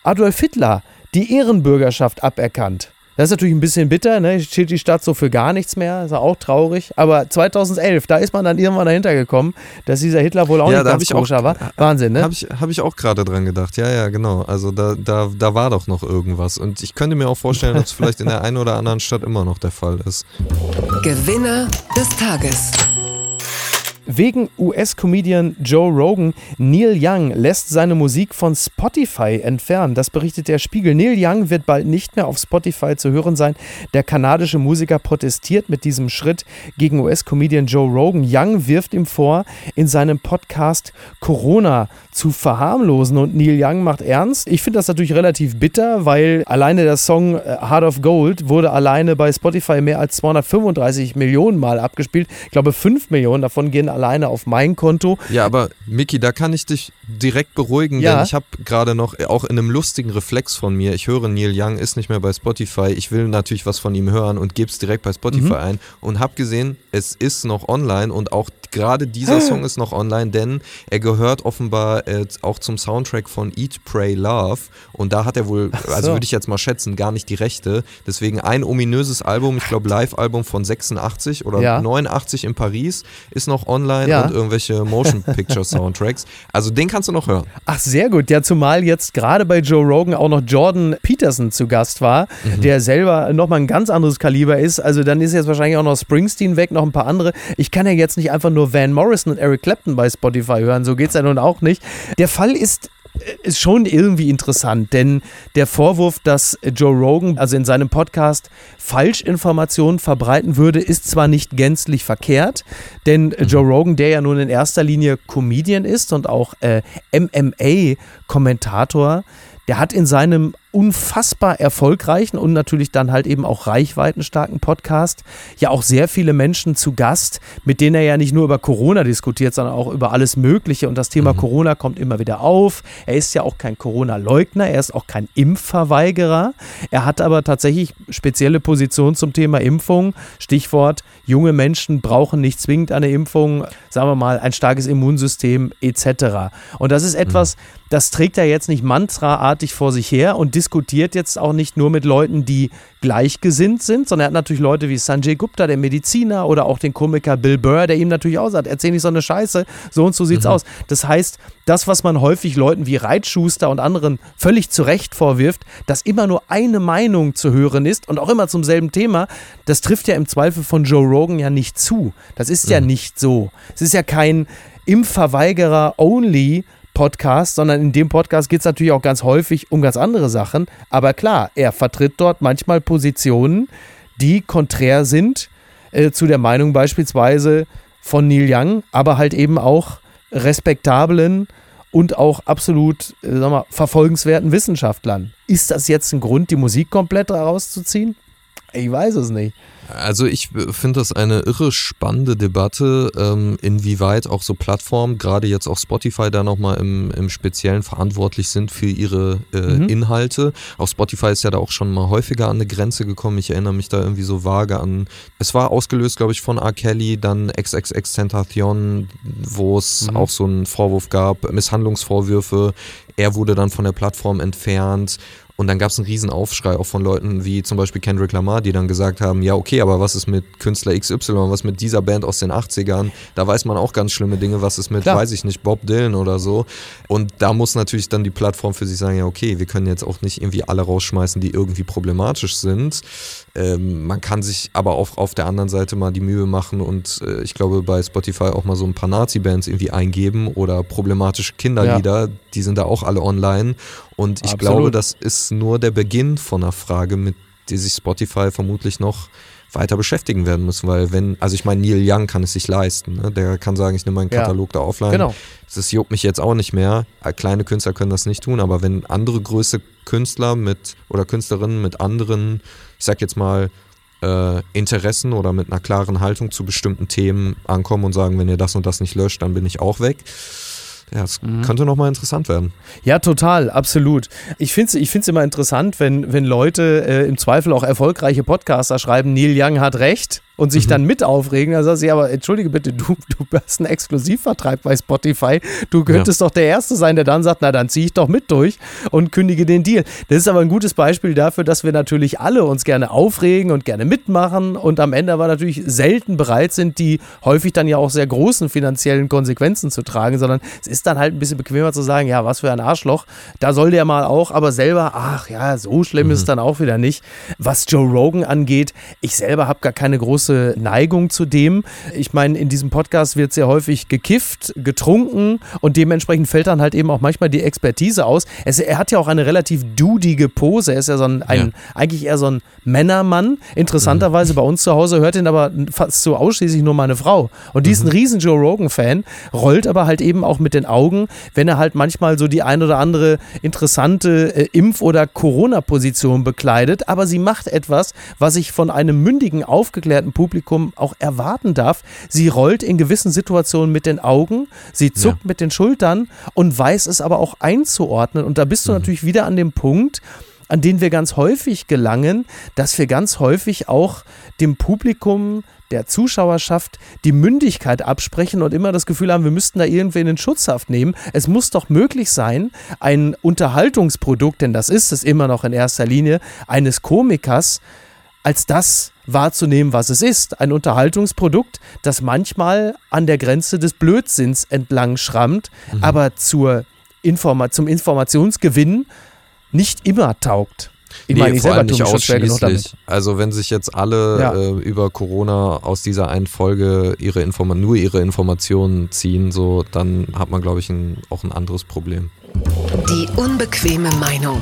Adolf Hitler die Ehrenbürgerschaft aberkannt. Das ist natürlich ein bisschen bitter, ne? Steht die Stadt so für gar nichts mehr, ist ja auch traurig. Aber 2011, da ist man dann irgendwann dahinter gekommen, dass dieser Hitler wohl auch Ja, nicht da ganz hab ich auch- koscher war. Wahnsinn, ne? Habe ich, hab ich auch gerade dran gedacht. Ja, ja, genau. Also da, da, da war doch noch irgendwas. Und ich könnte mir auch vorstellen, dass es vielleicht in der einen oder anderen Stadt immer noch der Fall ist. Gewinner des Tages. Wegen US-Comedian Joe Rogan, Neil Young lässt seine Musik von Spotify entfernen. Das berichtet der Spiegel. Neil Young wird bald nicht mehr auf Spotify zu hören sein. Der kanadische Musiker protestiert mit diesem Schritt gegen US-Comedian Joe Rogan. Young wirft ihm vor, in seinem Podcast Corona zu verharmlosen. Und Neil Young macht ernst. Ich finde das natürlich relativ bitter, weil alleine der Song äh, Heart of Gold wurde alleine bei Spotify mehr als 235 Millionen Mal abgespielt. Ich glaube, 5 Millionen davon gehen alleine auf mein Konto. Ja, aber Miki, da kann ich dich direkt beruhigen, Ja. denn ich habe gerade noch, äh, auch in einem lustigen Reflex von mir, ich höre Neil Young ist nicht mehr bei Spotify, ich will natürlich was von ihm hören und gebe es direkt bei Spotify ein und habe gesehen, es ist noch online und auch gerade dieser *gasps* Song ist noch online, denn er gehört offenbar äh, auch zum Soundtrack von Eat, Pray, Love und da hat er wohl, so. also würde ich jetzt mal schätzen, gar nicht die Rechte, deswegen ein ominöses Album, ich glaube Live-Album von 86 oder Ja. 89 in Paris ist noch online Ja. und irgendwelche Motion Picture Soundtracks. Also den kannst du noch hören. Ach, sehr gut. Ja, zumal jetzt gerade bei Joe Rogan auch noch Jordan Peterson zu Gast war, der selber nochmal ein ganz anderes Kaliber ist. Also dann ist jetzt wahrscheinlich auch noch Springsteen weg, noch ein paar andere. Ich kann ja jetzt nicht einfach nur Van Morrison und Eric Clapton bei Spotify hören. So geht's ja nun auch nicht. Der Fall ist ist schon irgendwie interessant, denn der Vorwurf, dass Joe Rogan also in seinem Podcast Falschinformationen verbreiten würde, ist zwar nicht gänzlich verkehrt, denn Joe Rogan, der ja nun in erster Linie Comedian ist und auch äh, MMA-Kommentator, der hat in seinem unfassbar erfolgreichen und natürlich dann halt eben auch reichweitenstarken Podcast ja auch sehr viele Menschen zu Gast, mit denen er ja nicht nur über Corona diskutiert, sondern auch über alles Mögliche. Und das Thema Corona kommt immer wieder auf. Er ist ja auch kein Corona-Leugner, er ist auch kein Impfverweigerer. Er hat aber tatsächlich spezielle Positionen zum Thema Impfung. Stichwort, junge Menschen brauchen nicht zwingend eine Impfung, sagen wir mal, ein starkes Immunsystem etc. Und das ist etwas, das trägt er jetzt nicht mantraartig vor sich her und diskutiert jetzt auch nicht nur mit Leuten, die gleichgesinnt sind, sondern er hat natürlich Leute wie Sanjay Gupta, der Mediziner, oder auch den Komiker Bill Burr, der ihm natürlich auch sagt, erzähl nicht so eine Scheiße, so und so sieht's aus. Das heißt, das, was man häufig Leuten wie Reitschuster und anderen völlig zu Recht vorwirft, dass immer nur eine Meinung zu hören ist und auch immer zum selben Thema, das trifft ja im Zweifel von Joe Rogan ja nicht zu. Das ist ja nicht so. Es ist ja kein Impfverweigerer-only Podcast, sondern in dem Podcast geht es natürlich auch ganz häufig um ganz andere Sachen. Aber klar, er vertritt dort manchmal Positionen, die konträr sind äh, zu der Meinung beispielsweise von Neil Young, aber halt eben auch respektablen und auch absolut äh, sag mal, verfolgenswerten Wissenschaftlern. Ist das jetzt ein Grund, die Musik komplett rauszuziehen? Ich weiß es nicht. Also ich finde das eine irre spannende Debatte, ähm, inwieweit auch so Plattformen, gerade jetzt auch Spotify, da nochmal im, im Speziellen verantwortlich sind für ihre äh, Inhalte. Auch Spotify ist ja da auch schon mal häufiger an eine Grenze gekommen. Ich erinnere mich da irgendwie so vage an. Es war ausgelöst, glaube ich, von R. Kelly, dann XXX Tentation, wo es auch so einen Vorwurf gab, Misshandlungsvorwürfe. Er wurde dann von der Plattform entfernt. Und dann gab es einen riesen Aufschrei auch von Leuten wie zum Beispiel Kendrick Lamar, die dann gesagt haben, ja okay, aber was ist mit Künstler XY, was mit dieser Band aus den 80ern? Da weiß man auch ganz schlimme Dinge, was ist mit, Klar. weiß ich nicht, Bob Dylan oder so. Und da muss natürlich dann die Plattform für sich sagen, ja okay, wir können jetzt auch nicht irgendwie alle rausschmeißen, die irgendwie problematisch sind. Ähm, man kann sich aber auch auf der anderen Seite mal die Mühe machen und äh, ich glaube bei Spotify auch mal so ein paar Nazi-Bands irgendwie eingeben oder problematische Kinderlieder, die sind da auch alle online. Und ich Absolut. glaube, das ist nur der Beginn von einer Frage, mit der sich Spotify vermutlich noch weiter beschäftigen werden muss, weil wenn, also ich meine, Neil Young kann es sich leisten, ne? der kann sagen, ich nehme meinen Ja. Katalog da offline. Genau. Das juckt mich jetzt auch nicht mehr. Äh, Kleine Künstler können das nicht tun, aber wenn andere größere Künstler mit oder Künstlerinnen mit anderen, ich sag jetzt mal, äh, Interessen oder mit einer klaren Haltung zu bestimmten Themen ankommen und sagen, wenn ihr das und das nicht löscht, dann bin ich auch weg. Ja, das Mhm. könnte nochmal interessant werden. Ja, total, absolut. Ich finde es ich find's immer interessant, wenn, wenn Leute äh, im Zweifel auch erfolgreiche Podcaster schreiben, Neil Young hat recht. Und sich mhm. dann mit aufregen. Dann sagst du, ja, aber entschuldige bitte, du, du hast einen Exklusivvertrag bei Spotify. Du könntest ja. doch der Erste sein, der dann sagt, na dann ziehe ich doch mit durch und kündige den Deal. Das ist aber ein gutes Beispiel dafür, dass wir natürlich alle uns gerne aufregen und gerne mitmachen und am Ende aber natürlich selten bereit sind, die häufig dann ja auch sehr großen finanziellen Konsequenzen zu tragen, sondern es ist dann halt ein bisschen bequemer zu sagen, ja, was für ein Arschloch, da soll der mal auch, aber selber, ach ja, so schlimm mhm. ist es dann auch wieder nicht. Was Joe Rogan angeht, ich selber habe gar keine große Neigung zu dem. Ich meine, in diesem Podcast wird sehr häufig gekifft, getrunken und dementsprechend fällt dann halt eben auch manchmal die Expertise aus. Es, er hat ja auch eine relativ dudige Pose. Er ist ja so ein, ein ja. eigentlich eher so ein Männermann. Interessanterweise mhm. bei uns zu Hause hört ihn aber fast so ausschließlich nur meine Frau. Und die ist ein mhm. riesen Joe Rogan-Fan, rollt aber halt eben auch mit den Augen, wenn er halt manchmal so die ein oder andere interessante äh, Impf- oder Corona-Position bekleidet. Aber sie macht etwas, was ich von einem mündigen, aufgeklärten Publikum auch erwarten darf. Sie rollt in gewissen Situationen mit den Augen, sie zuckt ja. mit den Schultern und weiß es aber auch einzuordnen. Und da bist du mhm. natürlich wieder an dem Punkt, an den wir ganz häufig gelangen, dass wir ganz häufig auch dem Publikum der Zuschauerschaft die Mündigkeit absprechen und immer das Gefühl haben, wir müssten da irgendwen in Schutzhaft nehmen. Es muss doch möglich sein, ein Unterhaltungsprodukt, denn das ist es immer noch in erster Linie, eines Komikers, als das wahrzunehmen, was es ist. Ein Unterhaltungsprodukt, das manchmal an der Grenze des Blödsinns entlang schrammt, mhm. aber zur Informa zum Informationsgewinn nicht immer taugt. Ich nee, meine, ich selber nicht ausschließlich. Also wenn sich jetzt alle ja. äh, über Corona aus dieser einen Folge ihre Informa nur ihre Informationen ziehen, so dann hat man, glaube ich, ein, auch ein anderes Problem. Die unbequeme Meinung.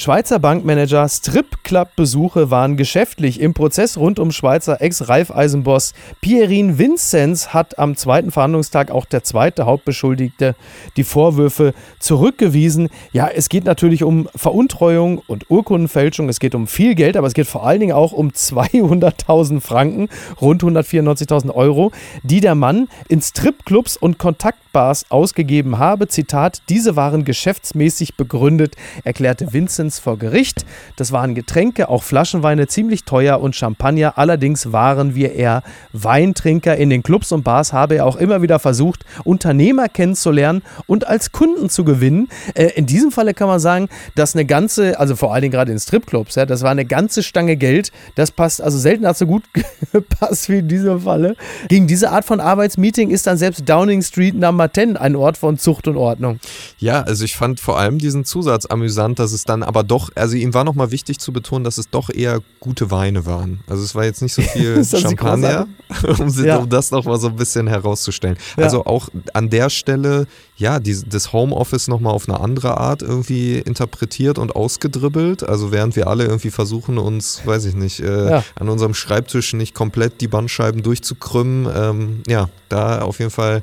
Schweizer Bankmanager Stripclub-Besuche waren geschäftlich. Im Prozess rund um Schweizer Ex-Raiffeisenboss Pierin Vinzenz hat am zweiten Verhandlungstag auch der zweite Hauptbeschuldigte die Vorwürfe zurückgewiesen. Ja, es geht natürlich um Veruntreuung und Urkundenfälschung. Es geht um viel Geld, aber es geht vor allen Dingen auch um 200.000 Franken, rund 194.000 Euro, die der Mann in Stripclubs und Kontaktbars ausgegeben habe. Zitat, diese waren geschäftsmäßig begründet, erklärte Vinzenz Lebens vor Gericht. Das waren Getränke, auch Flaschenweine, ziemlich teuer und Champagner. Allerdings waren wir eher Weintrinker. In den Clubs und Bars habe er auch immer wieder versucht, Unternehmer kennenzulernen und als Kunden zu gewinnen. Äh, in diesem Falle kann man sagen, dass eine ganze, also vor allen Dingen gerade in Stripclubs, ja, das war eine ganze Stange Geld. Das passt, also selten hat so gut *laughs* gepasst wie in diesem Falle. Gegen diese Art von Arbeitsmeeting ist dann selbst Downing Street Number 10 ein Ort von Zucht und Ordnung. Ja, also ich fand vor allem diesen Zusatz amüsant, dass es dann aber aber doch, also ihm war nochmal wichtig zu betonen, dass es doch eher gute Weine waren. Also es war jetzt nicht so viel *laughs* Champagner, *laughs* um, sie, ja. um das nochmal so ein bisschen herauszustellen. Ja. Also auch an der Stelle, ja, die, das Homeoffice nochmal auf eine andere Art irgendwie interpretiert und ausgedribbelt. Also während wir alle irgendwie versuchen, uns, weiß ich nicht, äh, ja. an unserem Schreibtisch nicht komplett die Bandscheiben durchzukrümmen. Ähm, ja, da auf jeden Fall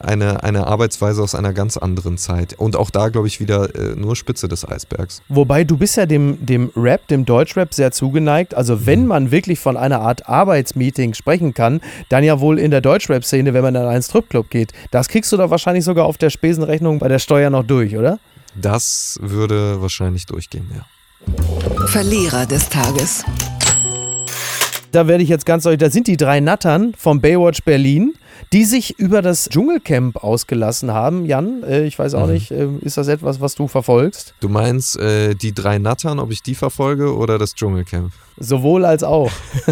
eine, eine Arbeitsweise aus einer ganz anderen Zeit. Und auch da, glaube ich, wieder äh, nur Spitze des Eisbergs. Wobei du bist ja dem, dem Rap, dem Deutschrap sehr zugeneigt. Also wenn mhm. man wirklich von einer Art Arbeitsmeeting sprechen kann, dann ja wohl in der Deutschrap-Szene, wenn man in einen Stripclub geht. Das kriegst du doch wahrscheinlich sogar auf der Spesenrechnung bei der Steuer noch durch, oder? Das würde wahrscheinlich durchgehen, ja. Verlierer des Tages. Da werde ich jetzt ganz deutlich, da sind die drei Nattern vom Baywatch Berlin die sich über das Dschungelcamp ausgelassen haben. Jan, äh, ich weiß auch mhm. nicht, äh, ist das etwas, was du verfolgst? Du meinst äh, die drei Nattern, ob ich die verfolge oder das Dschungelcamp? Sowohl als auch. *laughs*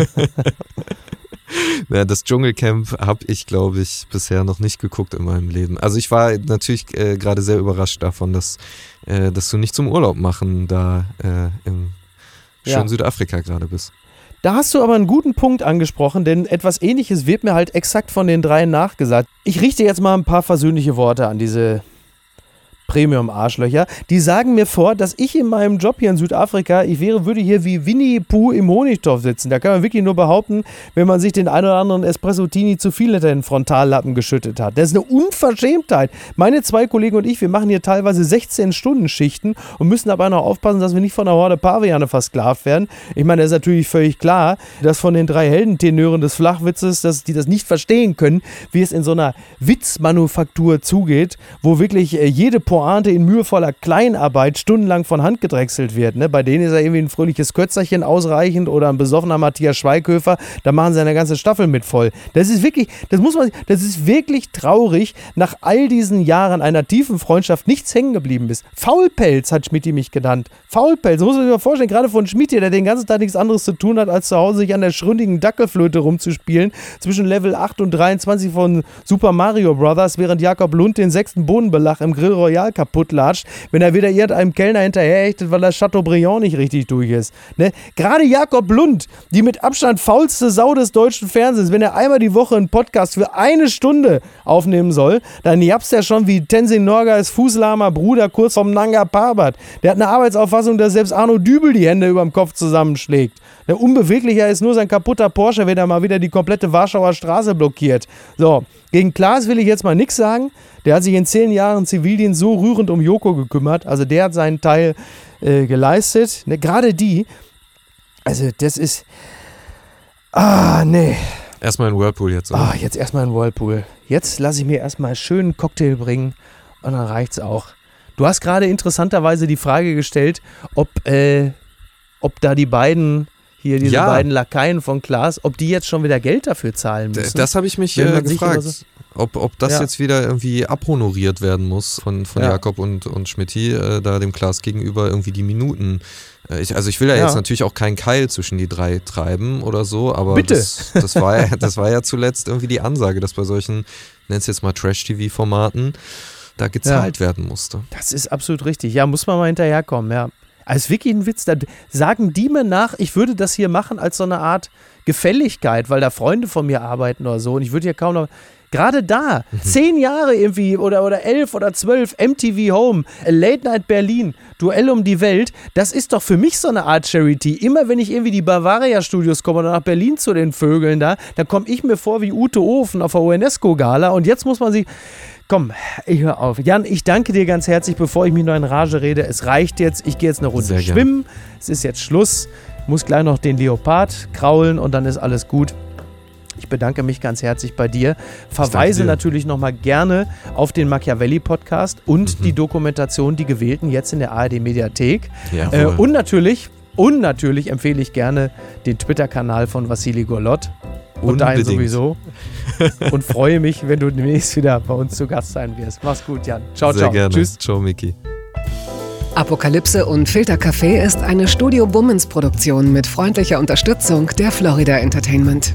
Ja, das Dschungelcamp habe ich, glaube ich, bisher noch nicht geguckt in meinem Leben. Also ich war natürlich äh, gerade sehr überrascht davon, dass, äh, dass du nicht zum Urlaub machen da äh, im schönen ja. Südafrika gerade bist. Da hast du aber einen guten Punkt angesprochen, denn etwas ähnliches wird mir halt exakt von den dreien nachgesagt. Ich richte jetzt mal ein paar versöhnliche Worte an diese Premium-Arschlöcher, die sagen mir vor, dass ich in meinem Job hier in Südafrika, ich wäre, würde hier wie Winnie Pooh im Honigtopf sitzen. Da kann man wirklich nur behaupten, wenn man sich den einen oder anderen Espresso-Tini zu viel hinter den Frontallappen geschüttet hat. Das ist eine Unverschämtheit. Meine zwei Kollegen und ich, wir machen hier teilweise 16-Stunden-Schichten und müssen dabei noch aufpassen, dass wir nicht von der Horde Paviane versklavt werden. Ich meine, das ist natürlich völlig klar, dass von den drei Heldentenören des Flachwitzes, dass die das nicht verstehen können, wie es in so einer Witzmanufaktur zugeht, wo wirklich äh, jede Portion Pointe in mühevoller Kleinarbeit stundenlang von Hand gedrechselt wird. Ne? Bei denen ist ja irgendwie ein fröhliches Kötzerchen ausreichend oder ein besoffener Matthias Schweighöfer, da machen sie eine ganze Staffel mit voll. Das ist wirklich, das muss man, das ist wirklich traurig, nach all diesen Jahren einer tiefen Freundschaft nichts hängen geblieben ist. Faulpelz hat Schmidt mich genannt. Faulpelz, muss man sich mal vorstellen, gerade von Schmidt, der den ganzen Tag nichts anderes zu tun hat, als zu Hause sich an der schründigen Dackelflöte rumzuspielen, zwischen Level 8 und 23 von Super Mario Bros., während Jakob Lund den sechsten Bodenbelach im Grill Royal kaputt latscht, wenn er wieder irgendeinem Kellner hinterherhechtet, weil das Chateaubriand nicht richtig durch ist. Ne? Gerade Jakob Lund, die mit Abstand faulste Sau des deutschen Fernsehens, wenn er einmal die Woche einen Podcast für eine Stunde aufnehmen soll, dann japst er schon wie Tenzin Norgais fußlahmer Bruder kurz vom Nanga Parbat. Der hat eine Arbeitsauffassung, dass selbst Arno Dübel die Hände über dem Kopf zusammenschlägt. Der unbeweglicher ist nur sein kaputter Porsche, wenn er mal wieder die komplette Warschauer Straße blockiert. So, gegen Klaas will ich jetzt mal nichts sagen. Der hat sich in zehn Jahren Zivildienst so rührend um Joko gekümmert. Also der hat seinen Teil äh, geleistet. Ne, Gerade die, also das ist, ah, nee. Erstmal in Whirlpool jetzt. Oder? Ah, jetzt erstmal in Whirlpool. Jetzt lasse ich mir erstmal einen schönen Cocktail bringen und dann reicht's auch. Du hast gerade interessanterweise die Frage gestellt, ob, äh, ob da die beiden hier diese Ja. beiden Lakaien von Klaas, ob die jetzt schon wieder Geld dafür zahlen müssen. Das habe ich mich äh, gefragt. so- Ob, ob das Ja. jetzt wieder irgendwie abhonoriert werden muss von, von Ja. Jakob und, und Schmidti, äh, da dem Klaas gegenüber irgendwie die Minuten. Äh, ich, also ich will da Ja. jetzt natürlich auch keinen Keil zwischen die drei treiben oder so, aber Bitte. Das, das, war, ja- *laughs* das war ja zuletzt irgendwie die Ansage, dass bei solchen, nenn es jetzt mal Trash-TV-Formaten, da gezahlt werden musste. Das ist absolut richtig. Ja, muss man mal hinterherkommen, ja. Ist wirklich ein Witz. Da sagen die mir nach, ich würde das hier machen als so eine Art Gefälligkeit, weil da Freunde von mir arbeiten oder so. Und ich würde ja kaum noch. Gerade da, zehn Jahre irgendwie oder, oder elf oder zwölf, MTV Home, Late Night Berlin, Duell um die Welt, das ist doch für mich so eine Art Charity. Immer wenn ich irgendwie die Bavaria Studios komme oder nach Berlin zu den Vögeln da, dann komme ich mir vor wie Ute Ofen auf der UNESCO-Gala und jetzt muss man sich. Komm, ich hör auf. Jan, ich danke dir ganz herzlich, bevor ich mich noch in Rage rede. Es reicht jetzt. Ich gehe jetzt eine Runde schwimmen. Es ist jetzt Schluss. Muss gleich noch den Leopard kraulen und dann ist alles gut. Ich bedanke mich ganz herzlich bei dir. Verweise dir. natürlich nochmal gerne auf den Machiavelli-Podcast und Mhm. die Dokumentation Die Gewählten jetzt in der ARD-Mediathek. Äh, und natürlich, und natürlich empfehle ich gerne den Twitter-Kanal von Vassili Golot. Und deinen sowieso. *laughs* und freue mich, wenn du demnächst wieder bei uns zu Gast sein wirst. Mach's gut, Jan. Ciao, Sehr ciao. gerne. Tschüss. Ciao, Miki. Apokalypse und Filtercafé ist eine Studio Bummens Produktion mit freundlicher Unterstützung der Florida Entertainment.